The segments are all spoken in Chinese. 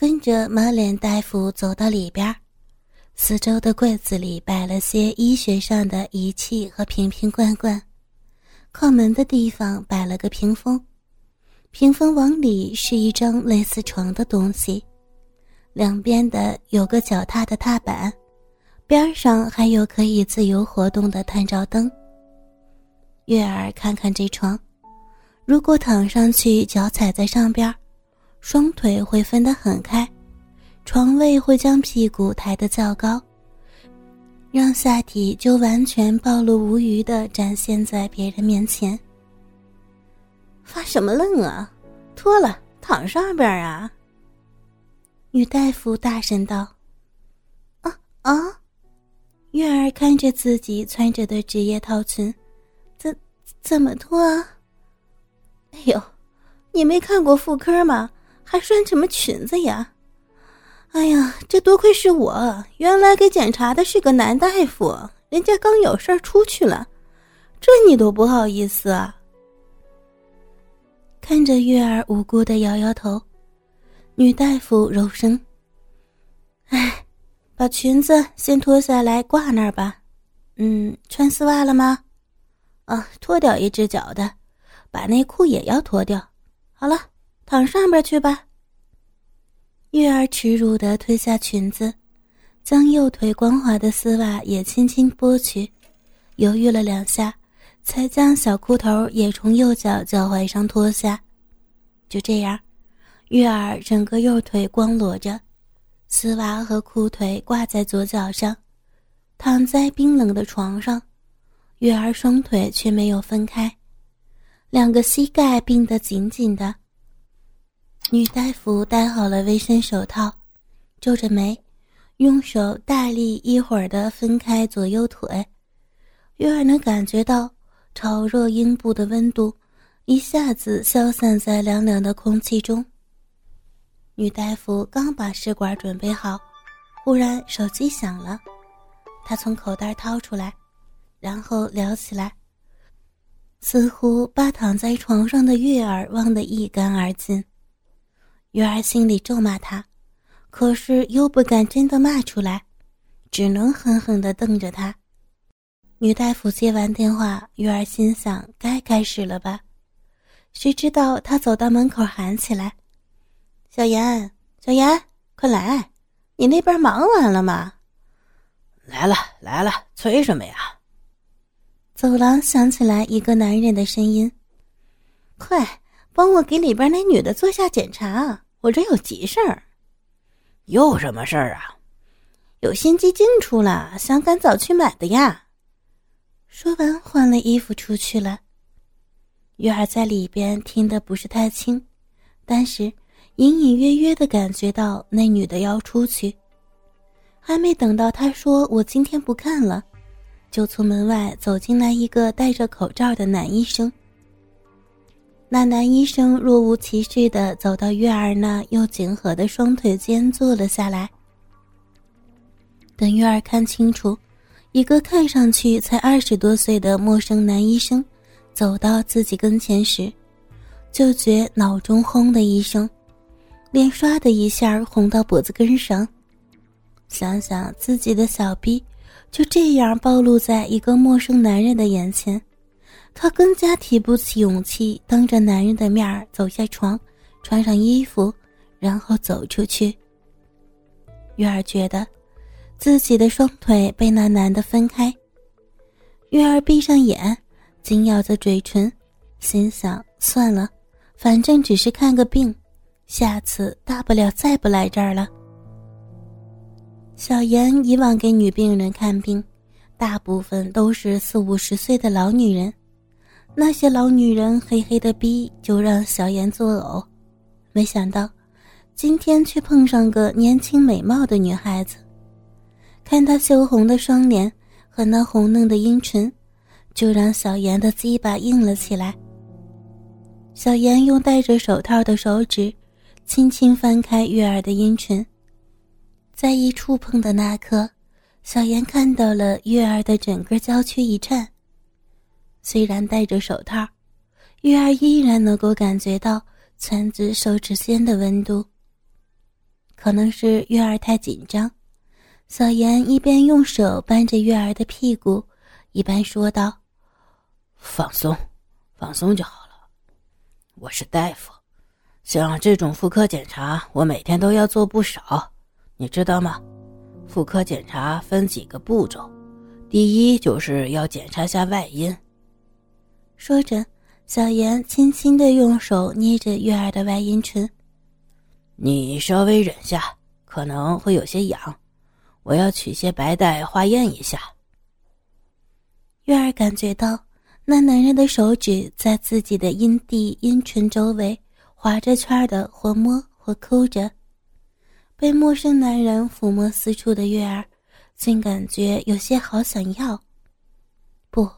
跟着马脸大夫走到里边，四周的柜子里摆了些医学上的仪器和瓶瓶罐罐，靠门的地方摆了个屏风，屏风往里是一张类似床的东西，两边的有个脚踏的踏板，边上还有可以自由活动的探照灯。月儿看看这床，如果躺上去，脚踩在上边，双腿会分得很开，床位会将屁股抬得较高，让下体就完全暴露无余的展现在别人面前。发什么愣啊？脱了，躺上边啊！女大夫大声道：“啊啊！”月儿看着自己穿着的职业套裙。怎怎么脱啊？哎呦，你没看过妇科吗？还穿什么裙子呀？哎呀，这多亏是我，原来给检查的是个男大夫，人家刚有事儿出去了，这你都不好意思啊？看着月儿无辜的摇摇头，女大夫柔声：“哎，把裙子先脱下来挂那儿吧。嗯，穿丝袜了吗？”啊，脱掉一只脚的，把内裤也要脱掉。好了，躺上边去吧。月儿耻辱的褪下裙子，将右腿光滑的丝袜也轻轻剥去，犹豫了两下，才将小裤头也从右脚脚踝上脱下。就这样，月儿整个右腿光裸着，丝袜和裤腿挂在左脚上，躺在冰冷的床上。月儿双腿却没有分开，两个膝盖并得紧紧的。女大夫戴好了卫生手套，皱着眉，用手大力一会儿的分开左右腿。月儿能感觉到潮热阴部的温度一下子消散在凉凉的空气中。女大夫刚把试管准备好，忽然手机响了，她从口袋掏出来。然后聊起来，似乎把躺在床上的月儿忘得一干二净。月儿心里咒骂他，可是又不敢真的骂出来，只能狠狠地瞪着他。女大夫接完电话，月儿心想该开始了吧，谁知道她走到门口喊起来：“小妍，小妍，快来！你那边忙完了吗？”“来了，来了，催什么呀？”走廊响起来一个男人的声音：“快帮我给里边那女的做下检查，我这有急事儿。”“又什么事儿啊？”“有心肌进出了，想赶早去买的呀。”说完换了衣服出去了。月儿在里边听得不是太清，但是隐隐约约的感觉到那女的要出去。还没等到她说“我今天不看了”。就从门外走进来一个戴着口罩的男医生。那男医生若无其事地走到月儿那又紧合的双腿间坐了下来。等月儿看清楚，一个看上去才二十多岁的陌生男医生走到自己跟前时，就觉脑中轰的一声，脸唰的一下红到脖子根上。想想自己的小臂。就这样暴露在一个陌生男人的眼前，他更加提不起勇气当着男人的面走下床，穿上衣服，然后走出去。月儿觉得自己的双腿被那男的分开，月儿闭上眼，紧咬着嘴唇，心想：算了，反正只是看个病，下次大不了再不来这儿了。小妍以往给女病人看病，大部分都是四五十岁的老女人，那些老女人黑黑的逼就让小妍作呕。没想到，今天却碰上个年轻美貌的女孩子，看她羞红的双脸和那红嫩的阴唇，就让小妍的鸡巴硬了起来。小妍用戴着手套的手指，轻轻翻开月儿的阴唇。在一触碰的那刻，小妍看到了月儿的整个娇躯一颤。虽然戴着手套，月儿依然能够感觉到穿子手指间的温度。可能是月儿太紧张，小妍一边用手扳着月儿的屁股，一边说道：“放松，放松就好了。我是大夫，像这种妇科检查，我每天都要做不少，你知道吗？妇科检查分几个步骤，第一就是要检查下外阴。”说着，小妍轻轻的用手捏着月儿的外阴唇。你稍微忍下，可能会有些痒，我要取些白带化验一下。月儿感觉到那男人的手指在自己的阴蒂、阴唇周围划着圈的，或摸或抠着。被陌生男人抚摸四处的月儿，竟感觉有些好想要。不，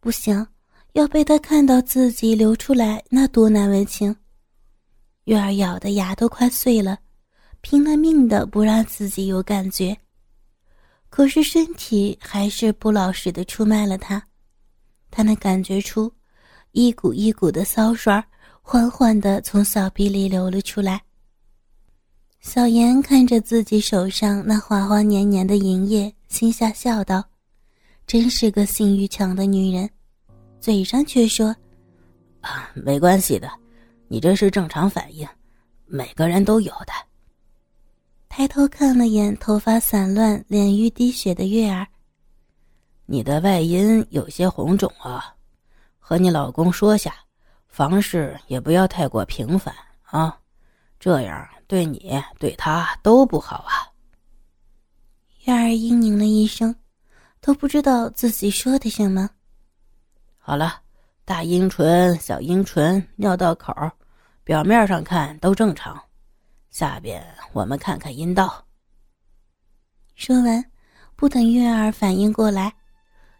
不行，要被他看到自己流出来，那多难为情。月儿咬的牙都快碎了，拼了命的不让自己有感觉，可是身体还是不老实的出卖了他。他能感觉出一股一股的骚水缓缓的从小臂里流了出来。小妍看着自己手上那滑滑黏黏的银液，心下笑道：“真是个性欲强的女人。”嘴上却说：“啊，没关系的。”你这是正常反应，每个人都有的。抬头看了眼头发散乱、脸欲滴血的月儿，你的外阴有些红肿啊，和你老公说下，房事也不要太过频繁啊，这样对你对他都不好啊。月儿嘤咛了一声，都不知道自己说的什么。好了，大阴唇、小阴唇、尿道口。表面上看都正常，下边我们看看阴道。说完，不等月儿反应过来，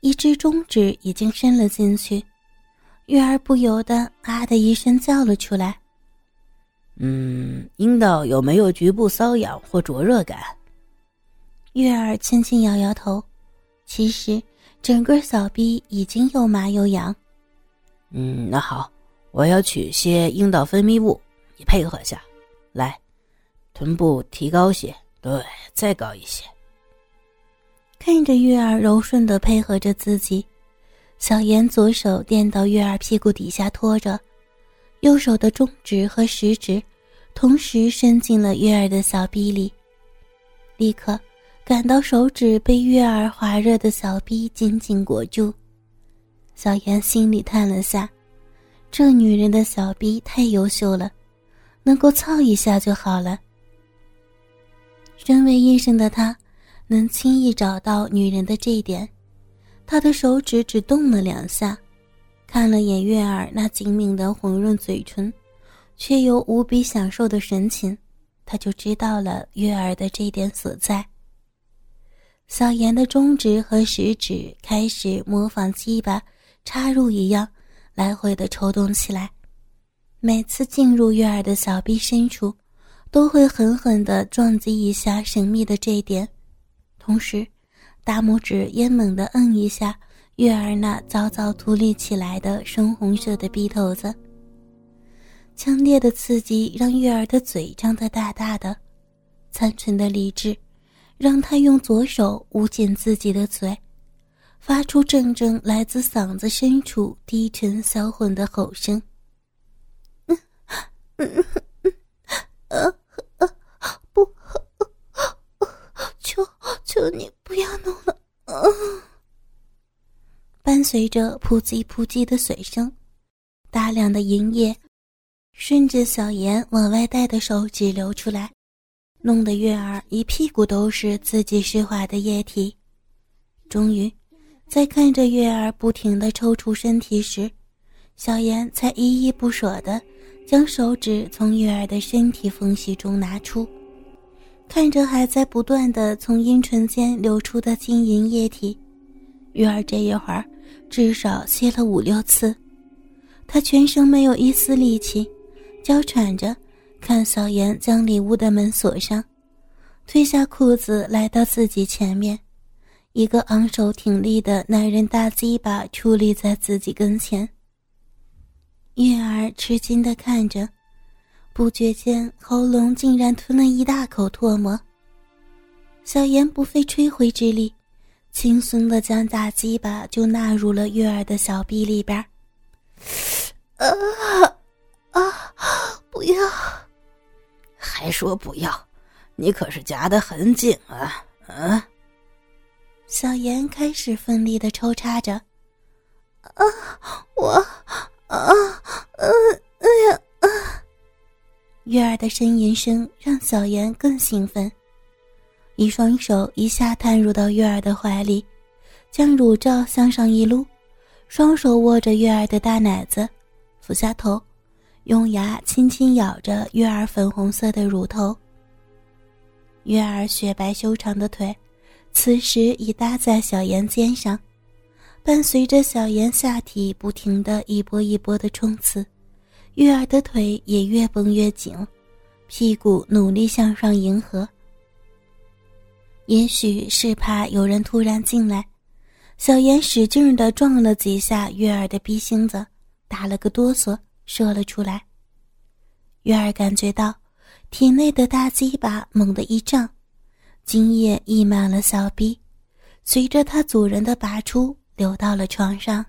一只中指已经伸了进去，月儿不由得啊的一声叫了出来。嗯，阴道有没有局部瘙痒或灼热感？月儿轻轻摇摇头，其实整个小臂已经又麻又痒。嗯，那好。我要取些阴道分泌物，你配合下来，臀部提高些，对，再高一些。看着月儿柔顺的配合着自己，小妍左手垫到月儿屁股底下拖着，右手的中指和食指同时伸进了月儿的小臂里，立刻感到手指被月儿滑热的小臂紧紧裹住，小妍心里叹了下。这女人的小臂太优秀了，能够操一下就好了。身为医生的他，能轻易找到女人的这一点。他的手指只动了两下，看了眼月儿那紧抿的红润嘴唇，却又无比享受的神情，他就知道了月儿的这点所在。小妍的中指和食指开始模仿鸡巴插入一样。来回的抽动起来，每次进入月儿的小臂深处，都会狠狠的撞击一下神秘的这一点，同时，大拇指也猛地摁一下月儿那早早凸立起来的深红色的鼻头子。强烈的刺激让月儿的嘴张得大大的，残存的理智，让他用左手捂紧自己的嘴。发出阵阵来自嗓子深处低沉销魂的吼声。求求你不要弄了！伴随着扑叽扑叽的水声，大量的银液顺着小妍往外带的手指流出来，弄得月儿一屁股都是自己湿滑的液体。终于。在看着月儿不停的抽搐身体时，小妍才依依不舍的将手指从月儿的身体缝隙中拿出，看着还在不断的从阴唇间流出的晶莹液体，月儿这一会儿至少泄了五六次，她全身没有一丝力气，娇喘着看小妍将里屋的门锁上，褪下裤子来到自己前面。一个昂首挺立的男人大鸡巴矗立在自己跟前。月儿吃惊的看着，不觉间喉咙竟然吞了一大口唾沫。小妍不费吹灰之力，轻松的将大鸡巴就纳入了月儿的小臂里边。啊 啊！不要！还说不要？你可是夹得很紧啊！嗯。小妍开始奋力的抽插着。啊！我啊！嗯，哎呀！啊！月儿的呻吟声让小妍更兴奋，一双手一下探入到月儿的怀里，将乳罩向上一撸，双手握着月儿的大奶子，俯下头，用牙轻轻咬着月儿粉红色的乳头。月儿雪白修长的腿，此时已搭在小妍肩上，伴随着小妍下体不停的一波一波的冲刺。月儿的腿也越绷越紧，屁股努力向上迎合。也许是怕有人突然进来，小妍使劲的撞了几下月儿的逼心子，打了个哆嗦，说了出来。月儿感觉到体内的大鸡巴猛地一胀，精液溢满了小鼻，随着他主人的拔出，流到了床上。